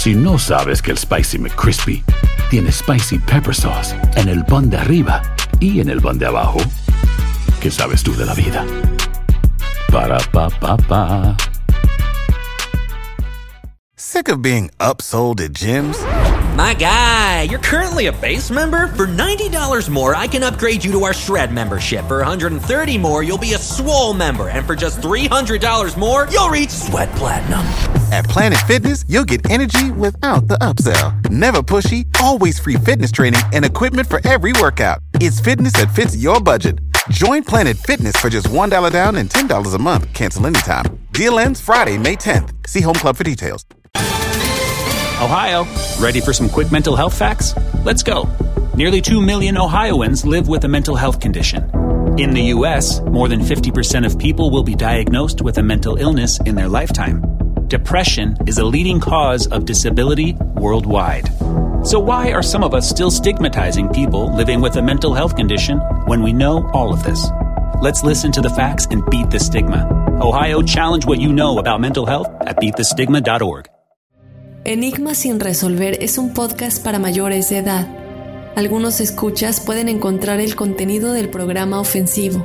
Si no sabes que el Spicy McCrispy tiene Spicy Pepper Sauce en el pan de arriba y en el pan de abajo, ¿qué sabes tú de la vida? Para, pa, pa, pa. Sick of being upsold at gyms? My guy, you're currently a base member. For $90 more, I can upgrade you to our Shred membership. For $130 more, you'll be a Swole member. And for just $300 more, you'll reach Sweat Platinum. At Planet Fitness, you'll get energy without the upsell. Never pushy, always free fitness training and equipment for every workout. It's fitness that fits your budget. Join Planet Fitness for just $1 down and $10 a month. Cancel anytime. Deal ends Friday, May 10th. See Home Club for details. Ohio, ready for some quick mental health facts? Let's go. Nearly 2 million Ohioans live with a mental health condition. In the U.S., more than 50% of people will be diagnosed with a mental illness in their lifetime. Depression is a leading cause of disability worldwide. So, why are some of us still stigmatizing people living with a mental health condition when we know all of this? Let's listen to the facts and beat the stigma. Ohio, challenge what you know about mental health at beatthestigma.org. Enigma sin resolver es un podcast para mayores de edad. Algunos escuchas pueden encontrar el contenido del programa ofensivo.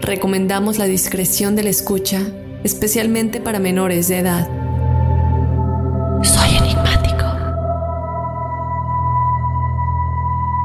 Recomendamos la discreción de la escucha, especialmente para menores de edad.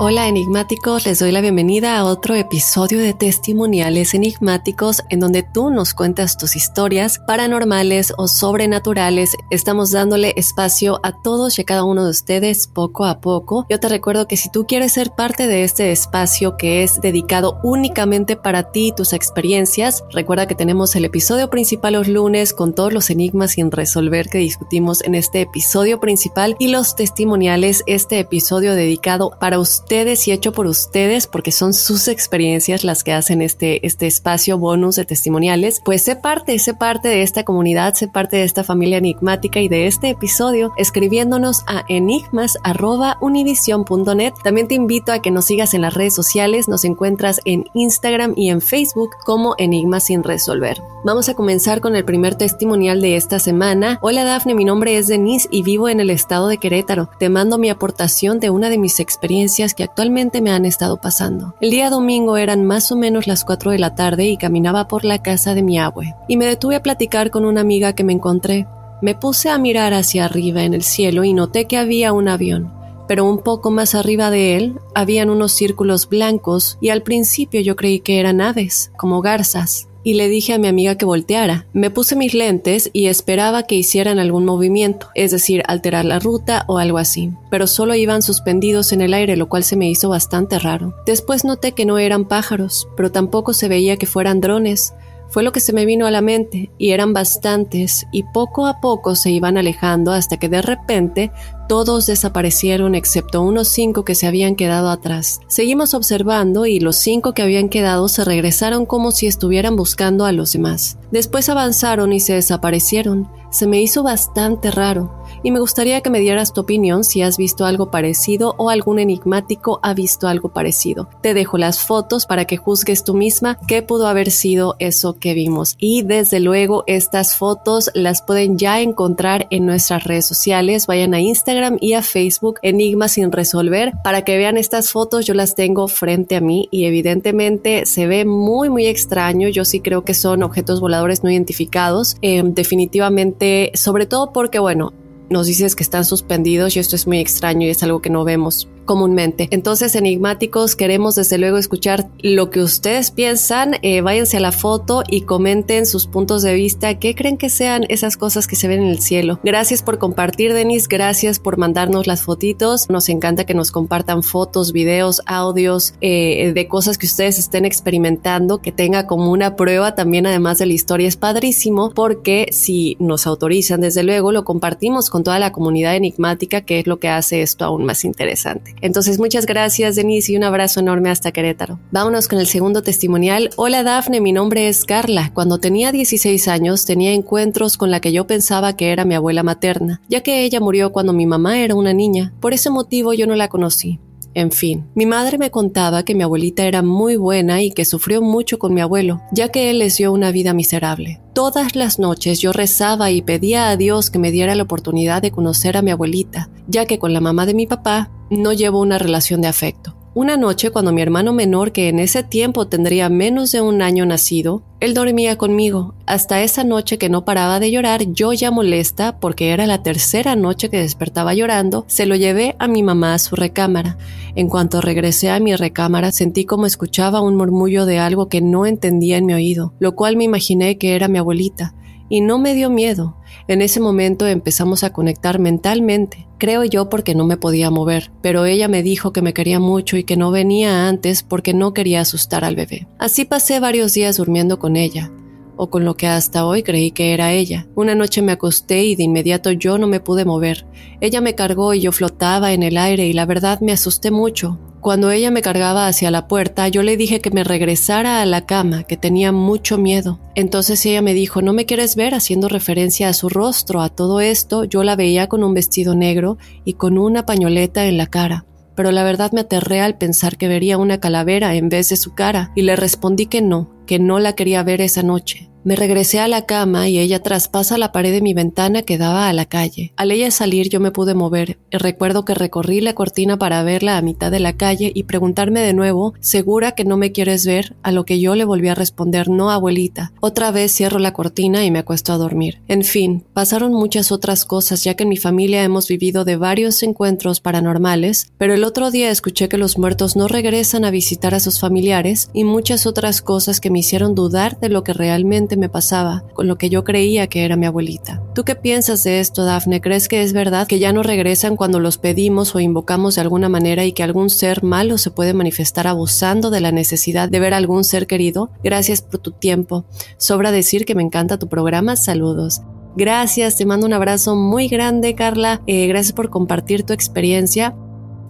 Hola enigmáticos, les doy la bienvenida a otro episodio de Testimoniales Enigmáticos en donde tú nos cuentas tus historias paranormales o sobrenaturales. Estamos dándole espacio a todos y a cada uno de ustedes poco a poco. Yo te recuerdo que si tú quieres ser parte de este espacio que es dedicado únicamente para ti y tus experiencias, recuerda que tenemos el episodio principal los lunes con todos los enigmas sin resolver que discutimos en este episodio principal y los testimoniales, este episodio dedicado para ustedes y hecho por ustedes porque son sus experiencias las que hacen este, este espacio bonus de testimoniales, pues sé parte, sé parte de esta comunidad, sé parte de esta familia enigmática y de este episodio escribiéndonos a enigmas.univision.net. También te invito a que nos sigas en las redes sociales, nos encuentras en Instagram y en Facebook como Enigmas sin resolver. Vamos a comenzar con el primer testimonial de esta semana. Hola Dafne, mi nombre es Denise y vivo en el estado de Querétaro. Te mando mi aportación de una de mis experiencias que actualmente me han estado pasando. El día domingo eran más o menos las 4 de la tarde y caminaba por la casa de mi abue. Y me detuve a platicar con una amiga que me encontré. Me puse a mirar hacia arriba en el cielo y noté que había un avión. Pero un poco más arriba de él habían unos círculos blancos y al principio yo creí que eran aves, como garzas y le dije a mi amiga que volteara. Me puse mis lentes y esperaba que hicieran algún movimiento, es decir, alterar la ruta o algo así, pero solo iban suspendidos en el aire, lo cual se me hizo bastante raro. Después noté que no eran pájaros, pero tampoco se veía que fueran drones. Fue lo que se me vino a la mente, y eran bastantes, y poco a poco se iban alejando hasta que de repente todos desaparecieron excepto unos cinco que se habían quedado atrás. Seguimos observando y los cinco que habían quedado se regresaron como si estuvieran buscando a los demás. Después avanzaron y se desaparecieron. Se me hizo bastante raro y me gustaría que me dieras tu opinión si has visto algo parecido o algún enigmático ha visto algo parecido. Te dejo las fotos para que juzgues tú misma qué pudo haber sido eso que vimos. Y desde luego estas fotos las pueden ya encontrar en nuestras redes sociales. Vayan a Instagram y a Facebook Enigma sin resolver para que vean estas fotos. Yo las tengo frente a mí y evidentemente se ve muy muy extraño. Yo sí creo que son objetos voladores no identificados. Eh, definitivamente, sobre todo porque bueno, nos dices que están suspendidos y esto es muy extraño y es algo que no vemos comúnmente. Entonces, enigmáticos, queremos desde luego escuchar lo que ustedes piensan. Eh, váyanse a la foto y comenten sus puntos de vista. ¿Qué creen que sean esas cosas que se ven en el cielo? Gracias por compartir, Denis. Gracias por mandarnos las fotitos. Nos encanta que nos compartan fotos, videos, audios eh, de cosas que ustedes estén experimentando, que tenga como una prueba también, además de la historia. Es padrísimo porque si nos autorizan, desde luego, lo compartimos con toda la comunidad enigmática, que es lo que hace esto aún más interesante. Entonces, muchas gracias, Denise, y un abrazo enorme hasta Querétaro. Vámonos con el segundo testimonial. Hola, Dafne, mi nombre es Carla. Cuando tenía 16 años, tenía encuentros con la que yo pensaba que era mi abuela materna, ya que ella murió cuando mi mamá era una niña. Por ese motivo yo no la conocí. En fin, mi madre me contaba que mi abuelita era muy buena y que sufrió mucho con mi abuelo, ya que él les dio una vida miserable. Todas las noches yo rezaba y pedía a Dios que me diera la oportunidad de conocer a mi abuelita, ya que con la mamá de mi papá no llevo una relación de afecto. Una noche, cuando mi hermano menor, que en ese tiempo tendría menos de un año nacido, él dormía conmigo. Hasta esa noche que no paraba de llorar, yo ya molesta, porque era la tercera noche que despertaba llorando, se lo llevé a mi mamá a su recámara. En cuanto regresé a mi recámara, sentí como escuchaba un murmullo de algo que no entendía en mi oído, lo cual me imaginé que era mi abuelita. Y no me dio miedo. En ese momento empezamos a conectar mentalmente. Creo yo porque no me podía mover, pero ella me dijo que me quería mucho y que no venía antes porque no quería asustar al bebé. Así pasé varios días durmiendo con ella, o con lo que hasta hoy creí que era ella. Una noche me acosté y de inmediato yo no me pude mover. Ella me cargó y yo flotaba en el aire y la verdad me asusté mucho. Cuando ella me cargaba hacia la puerta, yo le dije que me regresara a la cama, que tenía mucho miedo. Entonces ella me dijo, ¿no me quieres ver? haciendo referencia a su rostro. A todo esto, yo la veía con un vestido negro y con una pañoleta en la cara. Pero la verdad me aterré al pensar que vería una calavera en vez de su cara, y le respondí que no, que no la quería ver esa noche. Me regresé a la cama y ella traspasa la pared de mi ventana que daba a la calle. Al ella salir yo me pude mover recuerdo que recorrí la cortina para verla a mitad de la calle y preguntarme de nuevo, ¿segura que no me quieres ver? A lo que yo le volví a responder, no abuelita. Otra vez cierro la cortina y me acuesto a dormir. En fin, pasaron muchas otras cosas ya que en mi familia hemos vivido de varios encuentros paranormales, pero el otro día escuché que los muertos no regresan a visitar a sus familiares y muchas otras cosas que me hicieron dudar de lo que realmente me pasaba con lo que yo creía que era mi abuelita. ¿Tú qué piensas de esto, Dafne? ¿Crees que es verdad que ya no regresan cuando los pedimos o invocamos de alguna manera y que algún ser malo se puede manifestar abusando de la necesidad de ver a algún ser querido? Gracias por tu tiempo. Sobra decir que me encanta tu programa. Saludos. Gracias, te mando un abrazo muy grande, Carla. Eh, gracias por compartir tu experiencia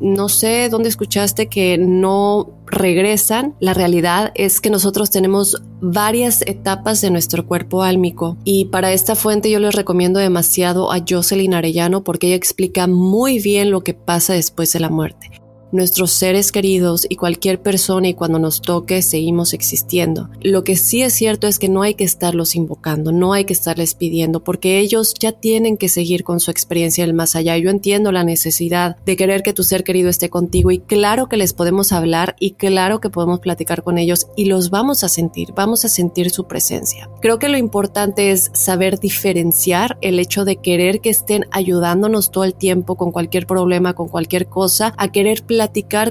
no sé dónde escuchaste que no regresan. La realidad es que nosotros tenemos varias etapas de nuestro cuerpo álmico y para esta fuente yo les recomiendo demasiado a Jocelyn Arellano porque ella explica muy bien lo que pasa después de la muerte nuestros seres queridos y cualquier persona y cuando nos toque seguimos existiendo. Lo que sí es cierto es que no hay que estarlos invocando, no hay que estarles pidiendo porque ellos ya tienen que seguir con su experiencia del más allá. Yo entiendo la necesidad de querer que tu ser querido esté contigo y claro que les podemos hablar y claro que podemos platicar con ellos y los vamos a sentir, vamos a sentir su presencia. Creo que lo importante es saber diferenciar el hecho de querer que estén ayudándonos todo el tiempo con cualquier problema, con cualquier cosa, a querer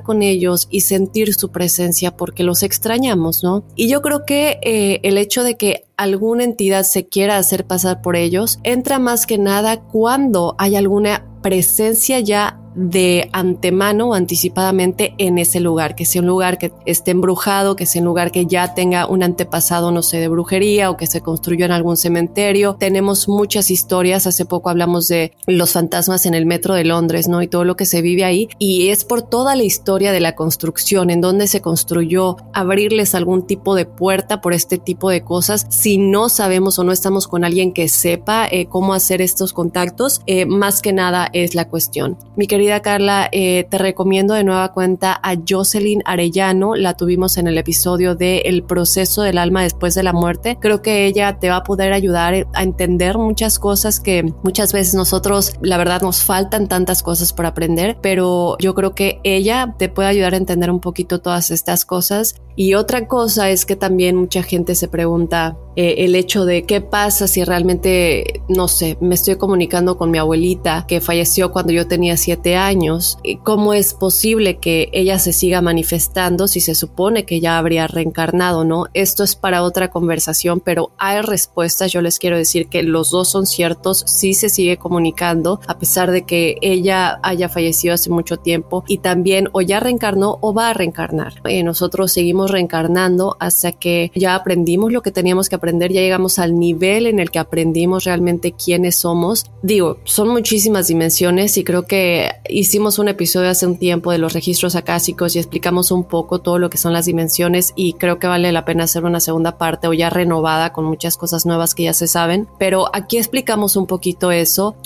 con ellos y sentir su presencia porque los extrañamos, ¿no? Y yo creo que eh, el hecho de que alguna entidad se quiera hacer pasar por ellos entra más que nada cuando hay alguna presencia ya de antemano o anticipadamente en ese lugar, que sea un lugar que esté embrujado, que sea un lugar que ya tenga un antepasado, no sé, de brujería o que se construyó en algún cementerio. Tenemos muchas historias, hace poco hablamos de los fantasmas en el metro de Londres, ¿no? Y todo lo que se vive ahí. Y es por toda la historia de la construcción, en donde se construyó, abrirles algún tipo de puerta por este tipo de cosas. Si no sabemos o no estamos con alguien que sepa eh, cómo hacer estos contactos, eh, más que nada es la cuestión. Mi querida Carla, eh, te recomiendo de nueva cuenta a Jocelyn Arellano. La tuvimos en el episodio de El proceso del alma después de la muerte. Creo que ella te va a poder ayudar a entender muchas cosas que muchas veces nosotros, la verdad, nos faltan tantas cosas por aprender, pero yo creo que ella te puede ayudar a entender un poquito todas estas cosas. Y otra cosa es que también mucha gente se pregunta, eh, el hecho de qué pasa si realmente, no sé, me estoy comunicando con mi abuelita que falleció cuando yo tenía siete años, cómo es posible que ella se siga manifestando si se supone que ya habría reencarnado, ¿no? Esto es para otra conversación, pero hay respuestas, yo les quiero decir que los dos son ciertos, sí se sigue comunicando, a pesar de que ella haya fallecido hace mucho tiempo y también o ya reencarnó o va a reencarnar. Eh, nosotros seguimos reencarnando hasta que ya aprendimos lo que teníamos que aprender, ya llegamos al nivel en el que aprendimos realmente quiénes somos. Digo, son muchísimas dimensiones y creo que hicimos un episodio hace un tiempo de los registros acásicos y explicamos un poco todo lo que son las dimensiones y creo que vale la pena hacer una segunda parte o ya renovada con muchas cosas nuevas que ya se saben, pero aquí explicamos un poquito eso.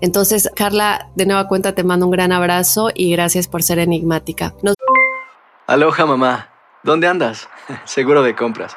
Entonces, Carla, de nueva cuenta te mando un gran abrazo y gracias por ser enigmática. Aloha mamá, ¿dónde andas? Seguro de compras.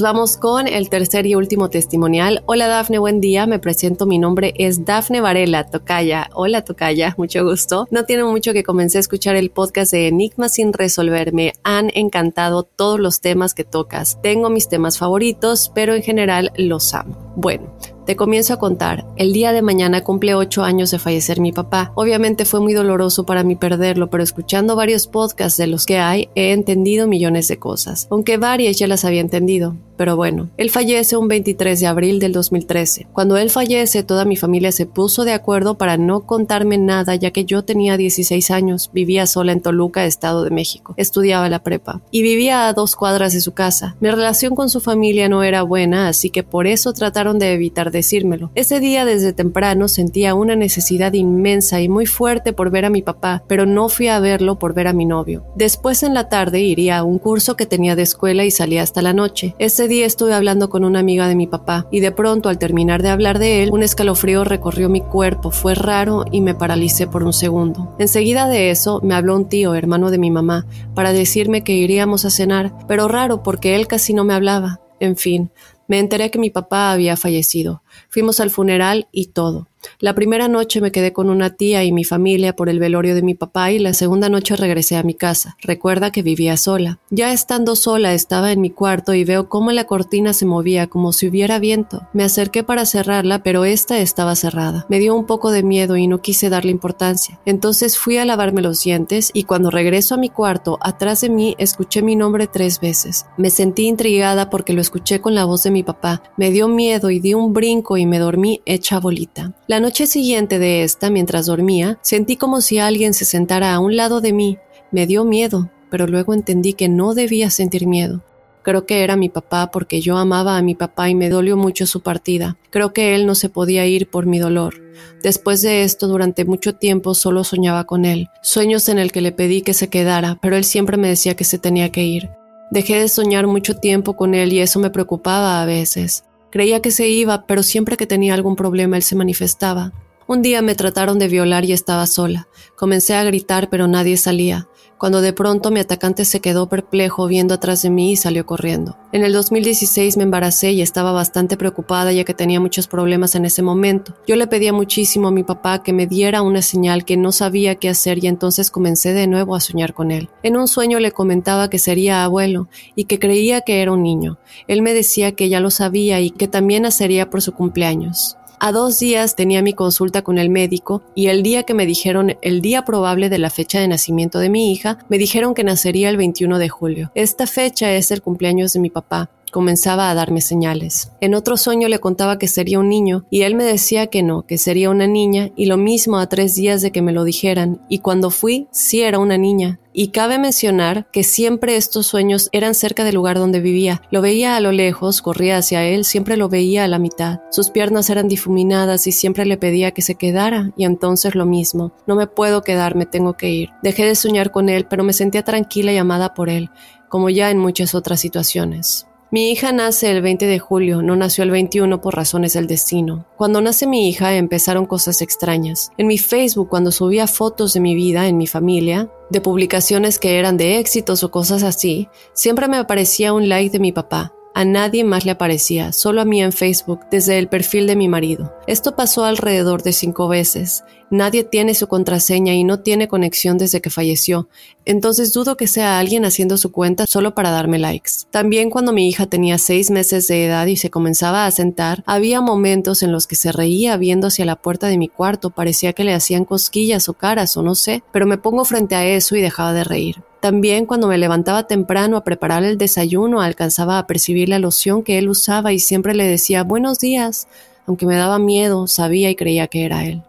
Vamos con el tercer y último testimonial. Hola Dafne, buen día. Me presento, mi nombre es Dafne Varela, Tocaya. Hola Tocaya, mucho gusto. No tiene mucho que comencé a escuchar el podcast de Enigmas sin resolver. Me han encantado todos los temas que tocas. Tengo mis temas favoritos, pero en general los amo. Bueno, te comienzo a contar. El día de mañana cumple ocho años de fallecer mi papá. Obviamente fue muy doloroso para mí perderlo, pero escuchando varios podcasts de los que hay, he entendido millones de cosas, aunque varias ya las había entendido. Pero bueno, él fallece un 23 de abril del 2013. Cuando él fallece, toda mi familia se puso de acuerdo para no contarme nada, ya que yo tenía 16 años, vivía sola en Toluca, Estado de México, estudiaba la prepa y vivía a dos cuadras de su casa. Mi relación con su familia no era buena, así que por eso de evitar decírmelo. Ese día desde temprano sentía una necesidad inmensa y muy fuerte por ver a mi papá, pero no fui a verlo por ver a mi novio. Después en la tarde iría a un curso que tenía de escuela y salía hasta la noche. Ese día estuve hablando con una amiga de mi papá y de pronto al terminar de hablar de él, un escalofrío recorrió mi cuerpo, fue raro y me paralicé por un segundo. Enseguida de eso me habló un tío, hermano de mi mamá, para decirme que iríamos a cenar, pero raro porque él casi no me hablaba. En fin, me enteré que mi papá había fallecido. Fuimos al funeral y todo. La primera noche me quedé con una tía y mi familia por el velorio de mi papá y la segunda noche regresé a mi casa. Recuerda que vivía sola. Ya estando sola estaba en mi cuarto y veo cómo la cortina se movía como si hubiera viento. Me acerqué para cerrarla, pero esta estaba cerrada. Me dio un poco de miedo y no quise darle importancia. Entonces fui a lavarme los dientes y cuando regreso a mi cuarto, atrás de mí escuché mi nombre tres veces. Me sentí intrigada porque lo escuché con la voz de mi papá. Me dio miedo y di un brinco y me dormí hecha bolita. La noche siguiente de esta, mientras dormía, sentí como si alguien se sentara a un lado de mí. Me dio miedo, pero luego entendí que no debía sentir miedo. Creo que era mi papá porque yo amaba a mi papá y me dolió mucho su partida. Creo que él no se podía ir por mi dolor. Después de esto, durante mucho tiempo solo soñaba con él, sueños en el que le pedí que se quedara, pero él siempre me decía que se tenía que ir. Dejé de soñar mucho tiempo con él y eso me preocupaba a veces. Creía que se iba, pero siempre que tenía algún problema él se manifestaba. Un día me trataron de violar y estaba sola. Comencé a gritar, pero nadie salía cuando de pronto mi atacante se quedó perplejo viendo atrás de mí y salió corriendo. En el 2016 me embaracé y estaba bastante preocupada ya que tenía muchos problemas en ese momento. Yo le pedía muchísimo a mi papá que me diera una señal que no sabía qué hacer y entonces comencé de nuevo a soñar con él. En un sueño le comentaba que sería abuelo y que creía que era un niño. Él me decía que ya lo sabía y que también nacería por su cumpleaños. A dos días tenía mi consulta con el médico y el día que me dijeron el día probable de la fecha de nacimiento de mi hija, me dijeron que nacería el 21 de julio. Esta fecha es el cumpleaños de mi papá. Comenzaba a darme señales. En otro sueño le contaba que sería un niño y él me decía que no, que sería una niña y lo mismo a tres días de que me lo dijeran y cuando fui sí era una niña. Y cabe mencionar que siempre estos sueños eran cerca del lugar donde vivía. Lo veía a lo lejos, corría hacia él, siempre lo veía a la mitad. Sus piernas eran difuminadas y siempre le pedía que se quedara y entonces lo mismo. No me puedo quedar, me tengo que ir. Dejé de soñar con él, pero me sentía tranquila y amada por él, como ya en muchas otras situaciones. Mi hija nace el 20 de julio, no nació el 21 por razones del destino. Cuando nace mi hija empezaron cosas extrañas. En mi Facebook, cuando subía fotos de mi vida en mi familia, de publicaciones que eran de éxitos o cosas así, siempre me aparecía un like de mi papá. A nadie más le aparecía, solo a mí en Facebook, desde el perfil de mi marido. Esto pasó alrededor de cinco veces. Nadie tiene su contraseña y no tiene conexión desde que falleció, entonces dudo que sea alguien haciendo su cuenta solo para darme likes. También cuando mi hija tenía seis meses de edad y se comenzaba a sentar, había momentos en los que se reía viendo hacia la puerta de mi cuarto, parecía que le hacían cosquillas o caras o no sé, pero me pongo frente a eso y dejaba de reír. También cuando me levantaba temprano a preparar el desayuno alcanzaba a percibir la loción que él usaba y siempre le decía buenos días, aunque me daba miedo, sabía y creía que era él.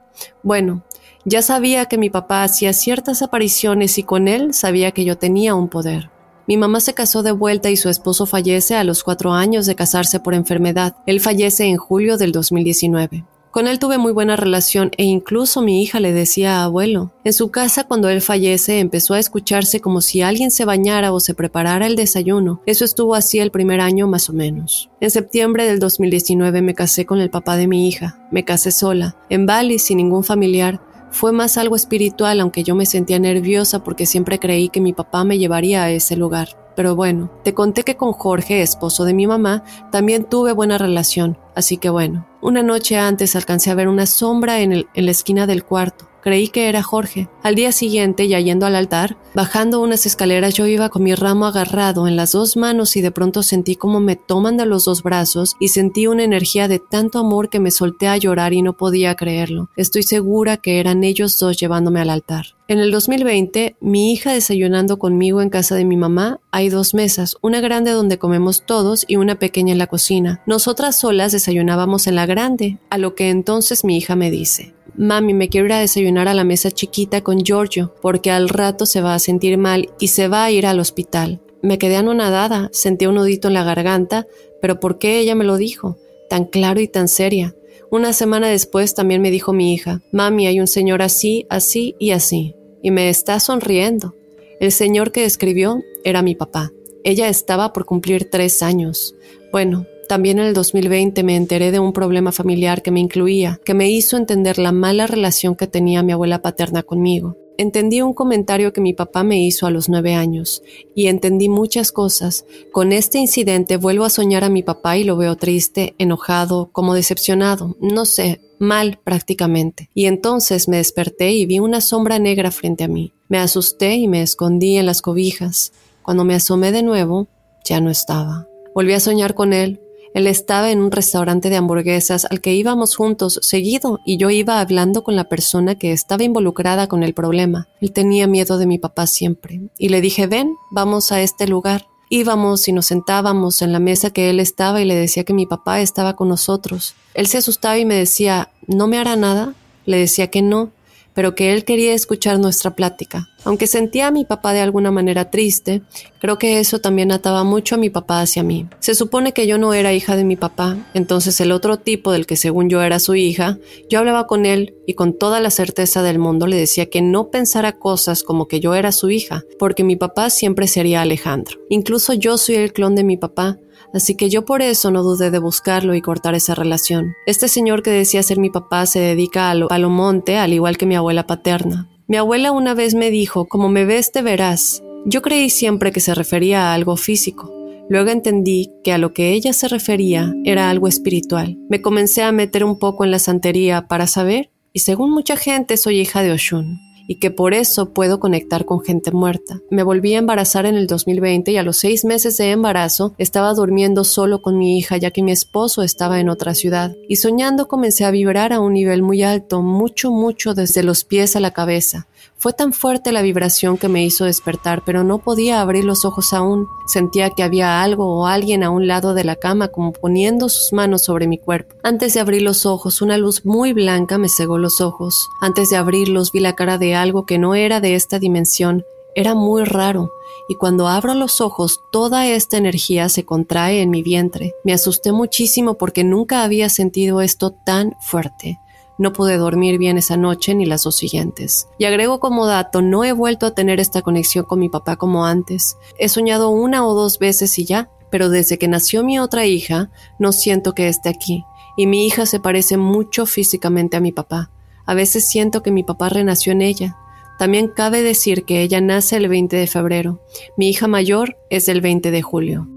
Bueno, ya sabía que mi papá hacía ciertas apariciones y con él sabía que yo tenía un poder. Mi mamá se casó de vuelta y su esposo fallece a los cuatro años de casarse por enfermedad. Él fallece en julio del 2019. Con él tuve muy buena relación e incluso mi hija le decía a abuelo. En su casa cuando él fallece empezó a escucharse como si alguien se bañara o se preparara el desayuno. Eso estuvo así el primer año más o menos. En septiembre del 2019 me casé con el papá de mi hija. Me casé sola, en Bali sin ningún familiar. Fue más algo espiritual, aunque yo me sentía nerviosa porque siempre creí que mi papá me llevaría a ese lugar. Pero bueno, te conté que con Jorge, esposo de mi mamá, también tuve buena relación, así que bueno, una noche antes alcancé a ver una sombra en, en la esquina del cuarto. Creí que era Jorge. Al día siguiente, ya yendo al altar, bajando unas escaleras, yo iba con mi ramo agarrado en las dos manos y de pronto sentí como me toman de los dos brazos y sentí una energía de tanto amor que me solté a llorar y no podía creerlo. Estoy segura que eran ellos dos llevándome al altar. En el 2020, mi hija desayunando conmigo en casa de mi mamá, hay dos mesas, una grande donde comemos todos y una pequeña en la cocina. Nosotras solas desayunábamos en la grande, a lo que entonces mi hija me dice, Mami, me quiero ir a desayunar a la mesa chiquita con Giorgio, porque al rato se va a sentir mal y se va a ir al hospital. Me quedé anonadada, sentí un nudito en la garganta, pero ¿por qué ella me lo dijo? Tan claro y tan seria. Una semana después también me dijo mi hija, Mami, hay un señor así, así y así, y me está sonriendo. El señor que escribió era mi papá. Ella estaba por cumplir tres años. Bueno, también en el 2020 me enteré de un problema familiar que me incluía, que me hizo entender la mala relación que tenía mi abuela paterna conmigo. Entendí un comentario que mi papá me hizo a los nueve años y entendí muchas cosas. Con este incidente vuelvo a soñar a mi papá y lo veo triste, enojado, como decepcionado, no sé, mal prácticamente. Y entonces me desperté y vi una sombra negra frente a mí. Me asusté y me escondí en las cobijas. Cuando me asomé de nuevo, ya no estaba. Volví a soñar con él, él estaba en un restaurante de hamburguesas al que íbamos juntos seguido y yo iba hablando con la persona que estaba involucrada con el problema. Él tenía miedo de mi papá siempre y le dije, ven, vamos a este lugar. Íbamos y nos sentábamos en la mesa que él estaba y le decía que mi papá estaba con nosotros. Él se asustaba y me decía, ¿no me hará nada? Le decía que no, pero que él quería escuchar nuestra plática. Aunque sentía a mi papá de alguna manera triste, creo que eso también ataba mucho a mi papá hacia mí. Se supone que yo no era hija de mi papá, entonces el otro tipo del que según yo era su hija, yo hablaba con él y con toda la certeza del mundo le decía que no pensara cosas como que yo era su hija, porque mi papá siempre sería Alejandro. Incluso yo soy el clon de mi papá, así que yo por eso no dudé de buscarlo y cortar esa relación. Este señor que decía ser mi papá se dedica a lo, a lo monte, al igual que mi abuela paterna. Mi abuela una vez me dijo, como me ves te verás. Yo creí siempre que se refería a algo físico. Luego entendí que a lo que ella se refería era algo espiritual. Me comencé a meter un poco en la santería para saber, y según mucha gente soy hija de Oshun y que por eso puedo conectar con gente muerta. Me volví a embarazar en el 2020 y a los seis meses de embarazo estaba durmiendo solo con mi hija ya que mi esposo estaba en otra ciudad y soñando comencé a vibrar a un nivel muy alto, mucho, mucho desde los pies a la cabeza. Fue tan fuerte la vibración que me hizo despertar, pero no podía abrir los ojos aún. Sentía que había algo o alguien a un lado de la cama como poniendo sus manos sobre mi cuerpo. Antes de abrir los ojos, una luz muy blanca me cegó los ojos. Antes de abrirlos vi la cara de algo que no era de esta dimensión. Era muy raro y cuando abro los ojos toda esta energía se contrae en mi vientre. Me asusté muchísimo porque nunca había sentido esto tan fuerte. No pude dormir bien esa noche ni las dos siguientes. Y agrego como dato, no he vuelto a tener esta conexión con mi papá como antes. He soñado una o dos veces y ya, pero desde que nació mi otra hija, no siento que esté aquí. Y mi hija se parece mucho físicamente a mi papá. A veces siento que mi papá renació en ella. También cabe decir que ella nace el 20 de febrero. Mi hija mayor es el 20 de julio.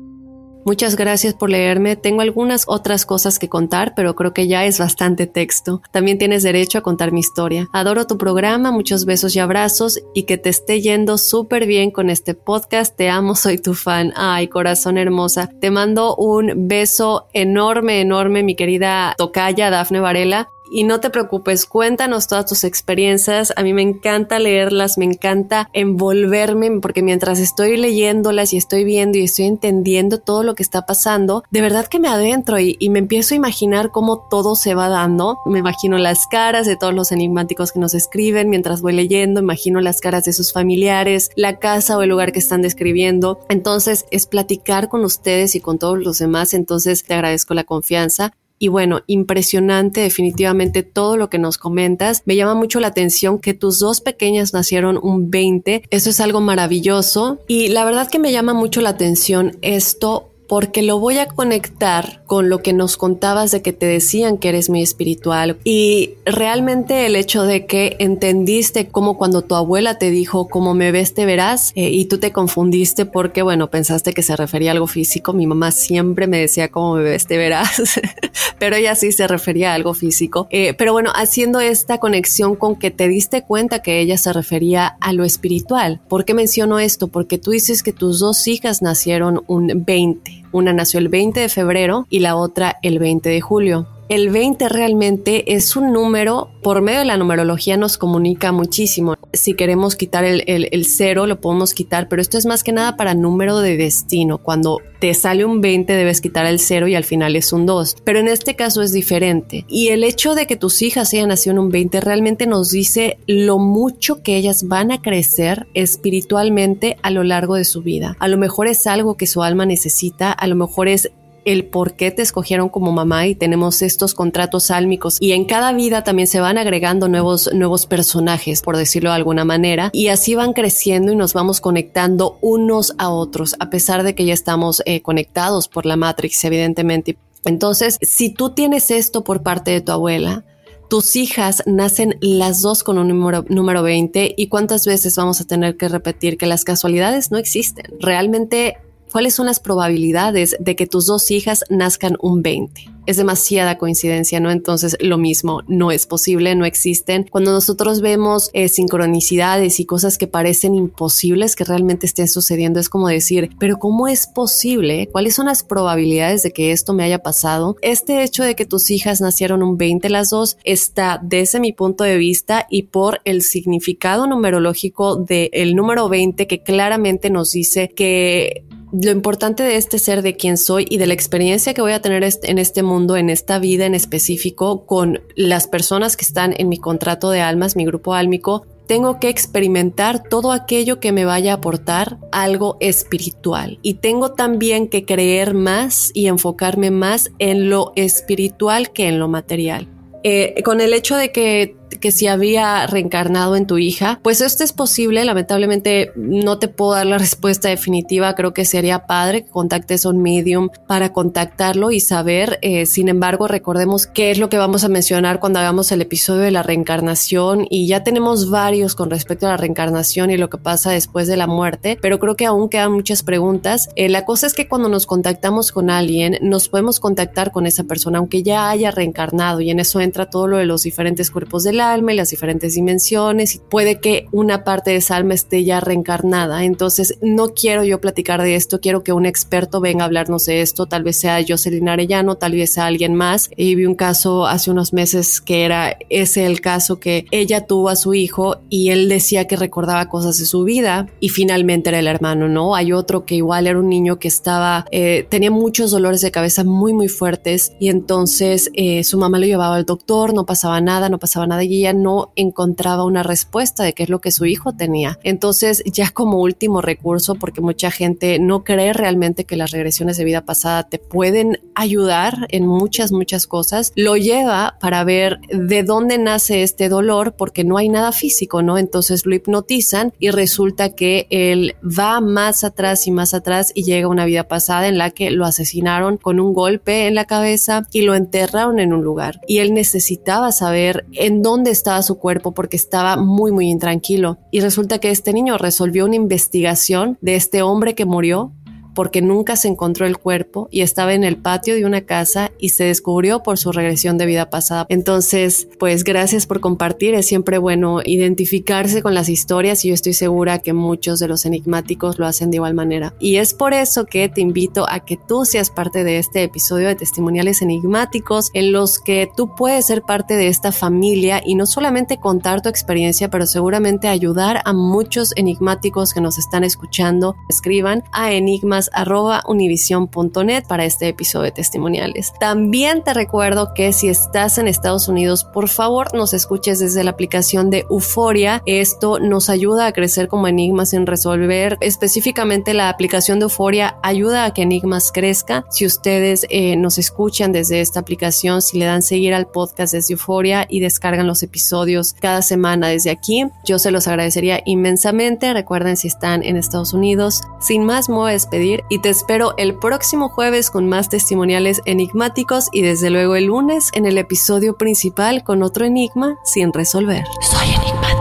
Muchas gracias por leerme. Tengo algunas otras cosas que contar, pero creo que ya es bastante texto. También tienes derecho a contar mi historia. Adoro tu programa, muchos besos y abrazos y que te esté yendo súper bien con este podcast. Te amo, soy tu fan. Ay, corazón hermosa. Te mando un beso enorme, enorme, mi querida tocaya Dafne Varela. Y no te preocupes, cuéntanos todas tus experiencias. A mí me encanta leerlas, me encanta envolverme, porque mientras estoy leyéndolas y estoy viendo y estoy entendiendo todo lo que está pasando, de verdad que me adentro y, y me empiezo a imaginar cómo todo se va dando. Me imagino las caras de todos los enigmáticos que nos escriben mientras voy leyendo, imagino las caras de sus familiares, la casa o el lugar que están describiendo. Entonces es platicar con ustedes y con todos los demás. Entonces te agradezco la confianza. Y bueno, impresionante definitivamente todo lo que nos comentas. Me llama mucho la atención que tus dos pequeñas nacieron un 20. Eso es algo maravilloso. Y la verdad que me llama mucho la atención esto porque lo voy a conectar con lo que nos contabas de que te decían que eres muy espiritual y realmente el hecho de que entendiste como cuando tu abuela te dijo como me ves te verás eh, y tú te confundiste porque bueno pensaste que se refería a algo físico mi mamá siempre me decía como me ves te verás pero ella sí se refería a algo físico. Eh, pero bueno haciendo esta conexión con que te diste cuenta que ella se refería a lo espiritual ¿por qué menciono esto? porque tú dices que tus dos hijas nacieron un 20 una nació el 20 de febrero y la otra el 20 de julio. El 20 realmente es un número, por medio de la numerología nos comunica muchísimo. Si queremos quitar el, el, cero, lo podemos quitar, pero esto es más que nada para número de destino. Cuando te sale un 20 debes quitar el cero y al final es un 2. Pero en este caso es diferente. Y el hecho de que tus hijas hayan nacido en un 20 realmente nos dice lo mucho que ellas van a crecer espiritualmente a lo largo de su vida. A lo mejor es algo que su alma necesita, a lo mejor es el por qué te escogieron como mamá y tenemos estos contratos álmicos. Y en cada vida también se van agregando nuevos nuevos personajes por decirlo de alguna manera. Y así van creciendo y nos vamos conectando unos a otros a pesar de que ya estamos eh, conectados por la Matrix evidentemente. Entonces si tú tienes esto por parte de tu abuela tus hijas nacen las dos con un número, número 20 y cuántas veces vamos a tener que repetir que las casualidades no existen. Realmente ¿Cuáles son las probabilidades de que tus dos hijas nazcan un 20? Es demasiada coincidencia, ¿no? Entonces lo mismo, no es posible, no existen. Cuando nosotros vemos eh, sincronicidades y cosas que parecen imposibles que realmente estén sucediendo, es como decir, pero ¿cómo es posible? ¿Cuáles son las probabilidades de que esto me haya pasado? Este hecho de que tus hijas nacieron un 20 las dos está desde mi punto de vista y por el significado numerológico del número 20 que claramente nos dice que lo importante de este ser de quien soy y de la experiencia que voy a tener en este mundo, en esta vida en específico, con las personas que están en mi contrato de almas, mi grupo álmico, tengo que experimentar todo aquello que me vaya a aportar algo espiritual. Y tengo también que creer más y enfocarme más en lo espiritual que en lo material. Eh, con el hecho de que que si había reencarnado en tu hija, pues esto es posible. Lamentablemente no te puedo dar la respuesta definitiva. Creo que sería padre que contactes a un medium para contactarlo y saber. Eh, sin embargo, recordemos qué es lo que vamos a mencionar cuando hagamos el episodio de la reencarnación y ya tenemos varios con respecto a la reencarnación y lo que pasa después de la muerte, pero creo que aún quedan muchas preguntas. Eh, la cosa es que cuando nos contactamos con alguien, nos podemos contactar con esa persona, aunque ya haya reencarnado y en eso entra todo lo de los diferentes cuerpos del alma y las diferentes dimensiones y puede que una parte de esa alma esté ya reencarnada. Entonces, no quiero yo platicar de esto, quiero que un experto venga a hablarnos de esto, tal vez sea Jocelyn Arellano, tal vez sea alguien más. Y vi un caso hace unos meses que era ese el caso que ella tuvo a su hijo y él decía que recordaba cosas de su vida y finalmente era el hermano, ¿no? Hay otro que igual era un niño que estaba, eh, tenía muchos dolores de cabeza muy, muy fuertes y entonces eh, su mamá lo llevaba al doctor, no pasaba nada, no pasaba nada ella no encontraba una respuesta de qué es lo que su hijo tenía. Entonces ya como último recurso, porque mucha gente no cree realmente que las regresiones de vida pasada te pueden ayudar en muchas, muchas cosas, lo lleva para ver de dónde nace este dolor porque no hay nada físico, ¿no? Entonces lo hipnotizan y resulta que él va más atrás y más atrás y llega a una vida pasada en la que lo asesinaron con un golpe en la cabeza y lo enterraron en un lugar. Y él necesitaba saber en dónde estaba su cuerpo porque estaba muy, muy intranquilo. Y resulta que este niño resolvió una investigación de este hombre que murió porque nunca se encontró el cuerpo y estaba en el patio de una casa y se descubrió por su regresión de vida pasada. Entonces, pues gracias por compartir. Es siempre bueno identificarse con las historias y yo estoy segura que muchos de los enigmáticos lo hacen de igual manera. Y es por eso que te invito a que tú seas parte de este episodio de testimoniales enigmáticos en los que tú puedes ser parte de esta familia y no solamente contar tu experiencia, pero seguramente ayudar a muchos enigmáticos que nos están escuchando. Escriban a enigmas arroba univision.net para este episodio de testimoniales. También te recuerdo que si estás en Estados Unidos, por favor nos escuches desde la aplicación de Euforia. Esto nos ayuda a crecer como enigmas sin resolver. Específicamente la aplicación de Euforia ayuda a que enigmas crezca. Si ustedes eh, nos escuchan desde esta aplicación, si le dan seguir al podcast desde Euforia y descargan los episodios cada semana desde aquí, yo se los agradecería inmensamente. Recuerden si están en Estados Unidos. Sin más, me voy a despedir y te espero el próximo jueves con más testimoniales enigmáticos y desde luego el lunes en el episodio principal con otro enigma sin resolver. Soy enigmático.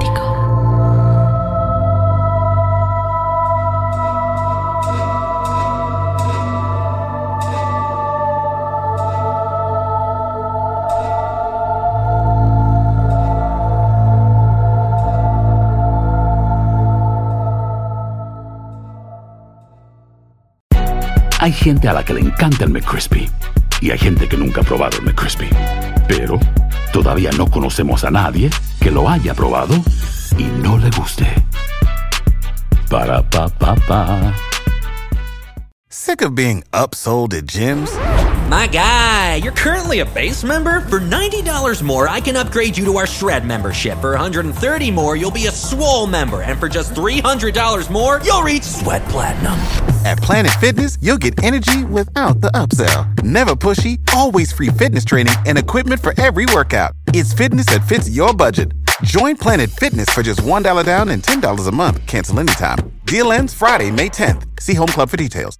Hay gente a la que le encanta el McCrispy y hay gente que nunca ha probado el McCrispy. Pero todavía no conocemos a nadie que lo haya probado y no le guste. Para pa pa pa. Sick of being upsold at gyms? My guy, you're currently a base member. For $90 more, I can upgrade you to our Shred membership. For $130 more, you'll be a Swole member. And for just $300 more, you'll reach Sweat Platinum. At Planet Fitness, you'll get energy without the upsell. Never pushy, always free fitness training and equipment for every workout. It's fitness that fits your budget. Join Planet Fitness for just $1 down and $10 a month. Cancel anytime. Deal ends Friday, May 10th. See Home Club for details.